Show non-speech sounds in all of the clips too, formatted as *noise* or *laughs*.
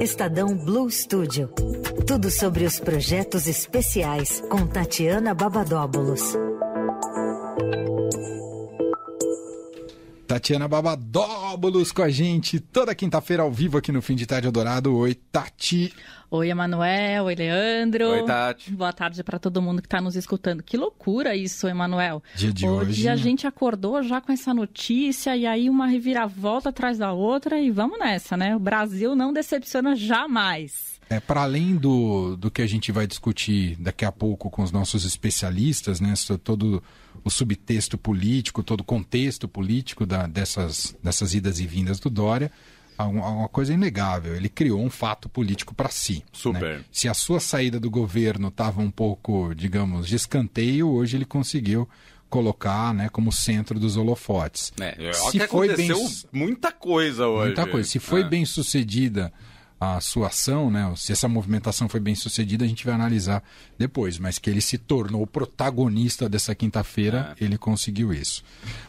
Estadão Blue Studio. Tudo sobre os projetos especiais com Tatiana Babadóbulos. Tatiana Babadóbulos com a gente toda quinta-feira ao vivo aqui no Fim de Tarde Adorado. Oi, Tati. Oi, Emanuel. Oi, Leandro. Oi, Tati. Boa tarde para todo mundo que está nos escutando. Que loucura isso, Emanuel. Dia de hoje. Hoje a gente acordou já com essa notícia e aí uma reviravolta atrás da outra e vamos nessa, né? O Brasil não decepciona jamais. É, para além do, do que a gente vai discutir daqui a pouco com os nossos especialistas, né, todo o subtexto político, todo o contexto político da, dessas, dessas idas e vindas do Dória, há uma coisa inegável, ele criou um fato político para si. Né? Super. Né? Se a sua saída do governo estava um pouco, digamos, de escanteio, hoje ele conseguiu colocar né, como centro dos holofotes. É, se foi bem muita coisa hoje. Muita coisa. Se foi é. bem sucedida a sua ação, né, se essa movimentação foi bem sucedida, a gente vai analisar depois. Mas que ele se tornou o protagonista dessa quinta-feira, é. ele conseguiu isso.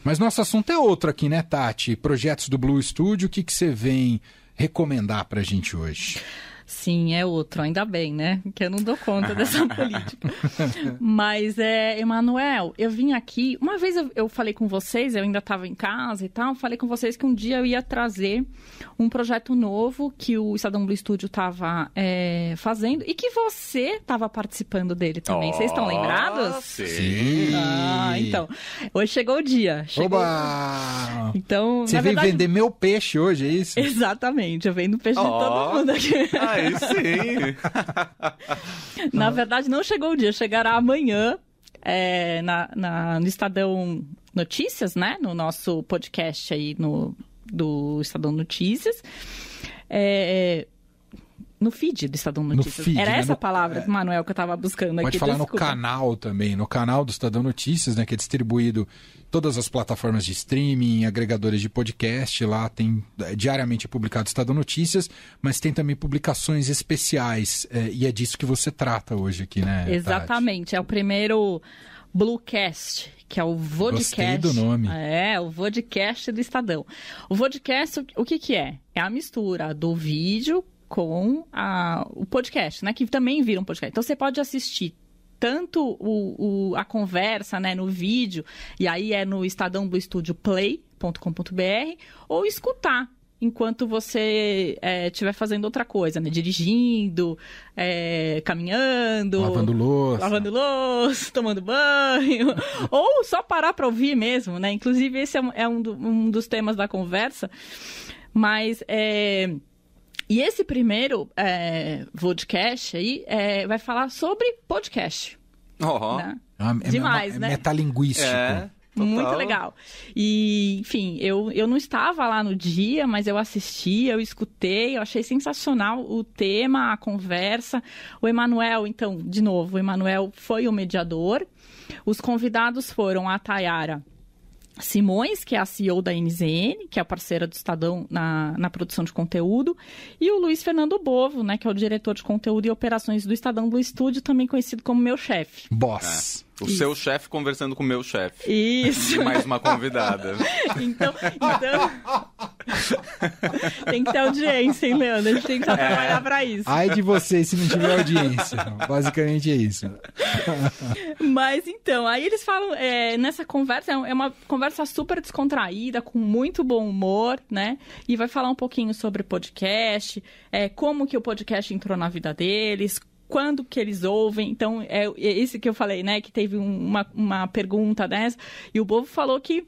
Mas nosso assunto é outro aqui, né, Tati? Projetos do Blue Studio, o que, que você vem recomendar para a gente hoje? Sim, é outro, ainda bem, né? Que eu não dou conta dessa *laughs* política. Mas, é, Emanuel, eu vim aqui. Uma vez eu, eu falei com vocês, eu ainda estava em casa e tal, falei com vocês que um dia eu ia trazer um projeto novo que o Estadão Blue Studio estava é, fazendo e que você estava participando dele também. Vocês estão lembrados? Sim. Ah, então. Hoje chegou o dia. Chegou... Oba! Então, Você veio verdade... vender meu peixe hoje, é isso? *laughs* Exatamente. Eu vendo peixe oh. de todo mundo aqui. Sim! *laughs* na verdade, não chegou o dia, chegará amanhã é, na, na, no Estadão Notícias, né? No nosso podcast aí no, do Estadão Notícias. É, no feed do Estadão Notícias. Feed, Era né? essa no, palavra, é. Manuel, que eu estava buscando Pode aqui. Pode falar desculpa. no canal também, no canal do Estadão Notícias, né? Que é distribuído todas as plataformas de streaming, agregadores de podcast. Lá tem é, diariamente publicado Estadão Notícias, mas tem também publicações especiais. É, e é disso que você trata hoje aqui, né? Exatamente. Tati? É o primeiro Bluecast, que é o vodcast. Gostei do nome. É, o vodcast do Estadão. O vodcast, o que que é? É a mistura do vídeo com a, o podcast, né? Que também vira um podcast. Então você pode assistir tanto o, o, a conversa né, no vídeo, e aí é no Estadão do Estúdio Play.com.br, ou escutar enquanto você estiver é, fazendo outra coisa, né? Dirigindo, é, caminhando, lavando louça, lavando louça, tomando banho, *laughs* ou só parar para ouvir mesmo, né? Inclusive esse é um, é um, do, um dos temas da conversa, mas é, e esse primeiro é, podcast aí é, vai falar sobre podcast. Oh. Né? É, Demais, é, né? Metalinguístico. É. Total. Muito legal. E, enfim, eu, eu não estava lá no dia, mas eu assisti, eu escutei, eu achei sensacional o tema, a conversa. O Emanuel, então, de novo, o Emanuel foi o mediador. Os convidados foram a Tayara Simões, que é a CEO da NZN, que é a parceira do Estadão na, na produção de conteúdo, e o Luiz Fernando Bovo, né, que é o diretor de conteúdo e operações do Estadão Blue Studio, também conhecido como meu chefe. Boss. É. O Isso. seu chefe conversando com o meu chefe. Isso. E mais uma convidada. *laughs* então, então... *laughs* tem que ter audiência, hein, Leandro? A gente tem que é. trabalhar pra isso. Ai de vocês se não tiver audiência. Basicamente é isso. Mas então, aí eles falam, é, nessa conversa, é uma conversa super descontraída, com muito bom humor, né? E vai falar um pouquinho sobre podcast, é, como que o podcast entrou na vida deles, quando que eles ouvem. Então, é, é isso que eu falei, né? Que teve uma, uma pergunta dessa. E o Bovo falou que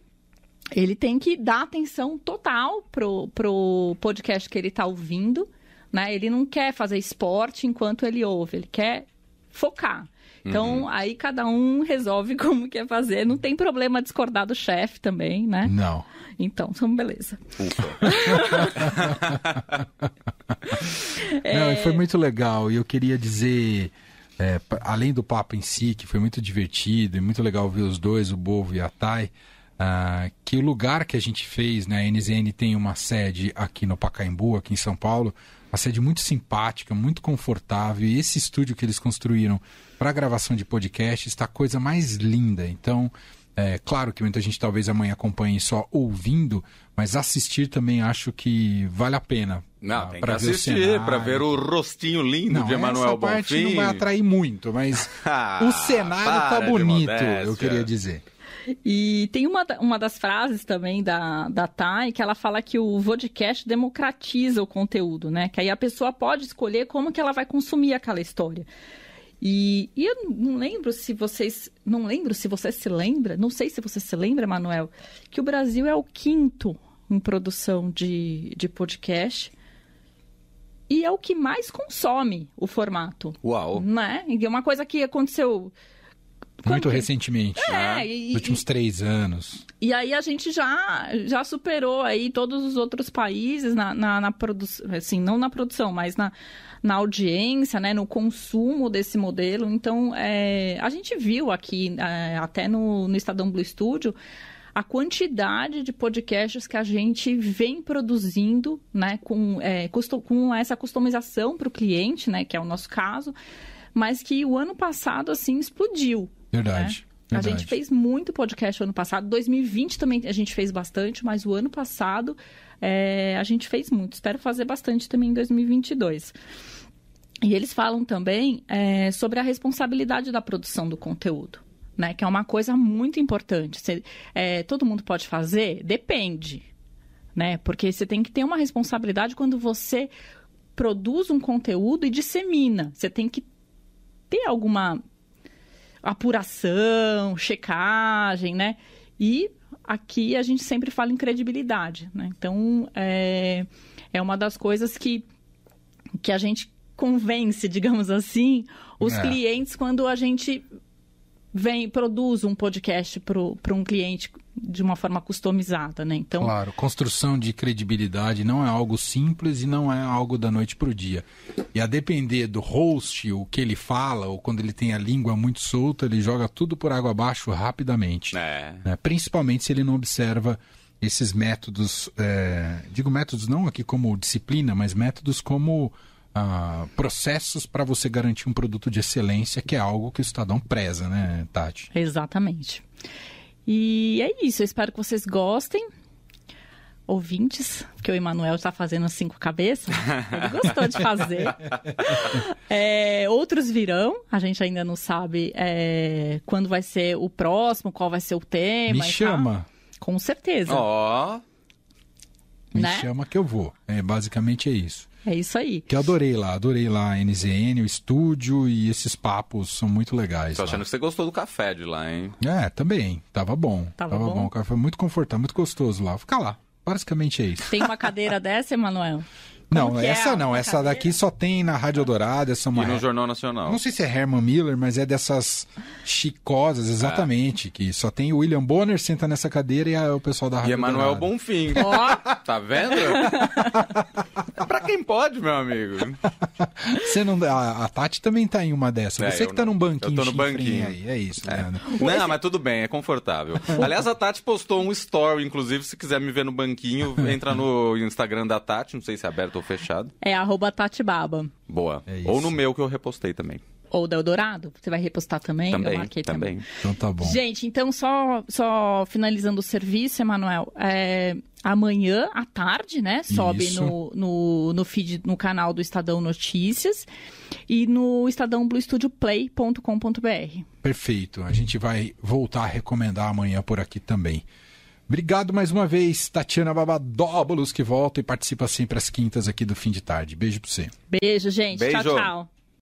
ele tem que dar atenção total pro, pro podcast que ele está ouvindo, né? Ele não quer fazer esporte enquanto ele ouve, ele quer focar. Então, uhum. aí cada um *laughs* resolve como quer fazer. Não tem problema discordar do chefe também, né? Não. Então, então beleza. *laughs* é... Não, foi muito legal. E eu queria dizer, é, além do papo em si, que foi muito divertido e muito legal ver os dois, o Bovo e a Thay, uh, que o lugar que a gente fez, né, a NZN tem uma sede aqui no Pacaembu, aqui em São Paulo, uma sede muito simpática, muito confortável. E esse estúdio que eles construíram para gravação de podcast está a coisa mais linda. Então, É claro que muita gente talvez amanhã acompanhe só ouvindo, mas assistir também acho que vale a pena. Não, pra- tem que pra ver o assistir pra ver o rostinho lindo Não, de Emanuel essa parte Bonfim. não vai atrair muito, mas *laughs* Ah, o cenário tá para bonito, eu queria dizer. E tem uma, uma das frases também da, da Thay que ela fala que o podcast democratiza o conteúdo, né? Que aí a pessoa pode escolher como que ela vai consumir aquela história. E, e eu não lembro se vocês. Não lembro se você se lembra, não sei se você se lembra, Manuel, que o Brasil é o quinto em produção de, de podcast. E é o que mais consome o formato. Uau. Né? E é uma coisa que aconteceu. Muito recentemente, É, né? e- nos últimos três anos. E aí a gente já, já superou aí todos os outros países na, na, na produção, assim, não na produção, mas na, na audiência, né, no consumo desse modelo. Então, é, a gente viu aqui, é, até no, no Estadão Blue Studio, a quantidade de podcasts que a gente vem produzindo, né, com, é, custo- com essa customização para o cliente, né, que é o nosso caso, mas que o ano passado, assim, explodiu. Verdade. A verdade. gente fez muito podcast ano passado. 2020 também a gente fez bastante, mas o ano passado é, a gente fez muito. Espero fazer bastante também em 2022. E eles falam também é, sobre a responsabilidade da produção do conteúdo, né? Que é uma coisa muito importante. Você- é, todo mundo pode fazer? Depende, né? Porque você tem que ter uma responsabilidade quando você produz um conteúdo e dissemina. Você tem que ter alguma apuração, checagem, né? E aqui a gente sempre fala em credibilidade, né? Então, é, é uma das coisas que, que a gente convence, *laughs* digamos assim, os É. clientes quando a gente vem, produz um podcast para um cliente de uma forma customizada, né? Então, Claro, construção de credibilidade não é algo simples e não é algo da noite para o dia. E a depender do host, o que ele fala, ou quando ele tem a língua muito solta, ele joga tudo por água abaixo rapidamente. É. né? Principalmente se ele não observa esses métodos, é, digo métodos não aqui como disciplina, mas métodos como ah, processos para você garantir um produto de excelência, que é algo que o Estadão preza, né, Tati? Exatamente. E é isso, eu espero que vocês gostem. Ouvintes, porque o Emanuel está fazendo cinco cabeças, ele gostou de fazer. *laughs* É, outros virão, a gente ainda não sabe é, quando vai ser o próximo, qual vai ser o tema. Me e chama, Com certeza. Ó, me Né? chama que eu vou. É, basicamente é isso. É isso aí. Que eu adorei lá, adorei lá a NZN, o estúdio e esses papos são muito legais. tô lá. achando que você gostou do café de lá, hein? É, também. Tava bom. Tava bom? O cara foi muito confortável, muito gostoso lá. Ficar lá. Basicamente é isso. Tem uma cadeira *laughs* dessa, Emanuel? não, é essa a- não. Essa cadeira? daqui só tem na Rádio Dourada. Essa é uma E no Jornal Nacional. Não sei se é Herman Miller, mas é dessas chicosas, exatamente. Que só tem o William Bonner senta nessa cadeira e a- o pessoal da Rádio E Emanuel. Bonfim. Ó, Tá vendo? *laughs* é quem pode, meu amigo. *laughs* Você não, a, a Tati também tá em uma dessas. É, Você que tá não. num banquinho Eu tô no banquinho. aí. É isso, Leandro. Não, mas tudo bem, é confortável. *laughs* Aliás, a Tati postou um story, inclusive, se quiser me ver no banquinho, entra no Instagram da Tati, não sei se é aberto ou fechado. é arroba Tatibaba. Boa. É ou no meu que eu repostei também. Ou da Eldorado. Você vai repostar também? eu Também, marquei também. Então tá bom. Gente, então só, só finalizando o serviço, Emanuel. é, amanhã à tarde, né? Sobe Isso. no, no, no feed, no canal do Estadão Notícias e no estadãobluestudioplay.com.br. Perfeito. A gente vai voltar a recomendar amanhã por aqui também. Obrigado mais uma vez, Tatiana Babadóbulos, que volta e participa sempre às quintas aqui do fim de tarde. Beijo pra você. Beijo, gente. Beijo. Tchau, tchau.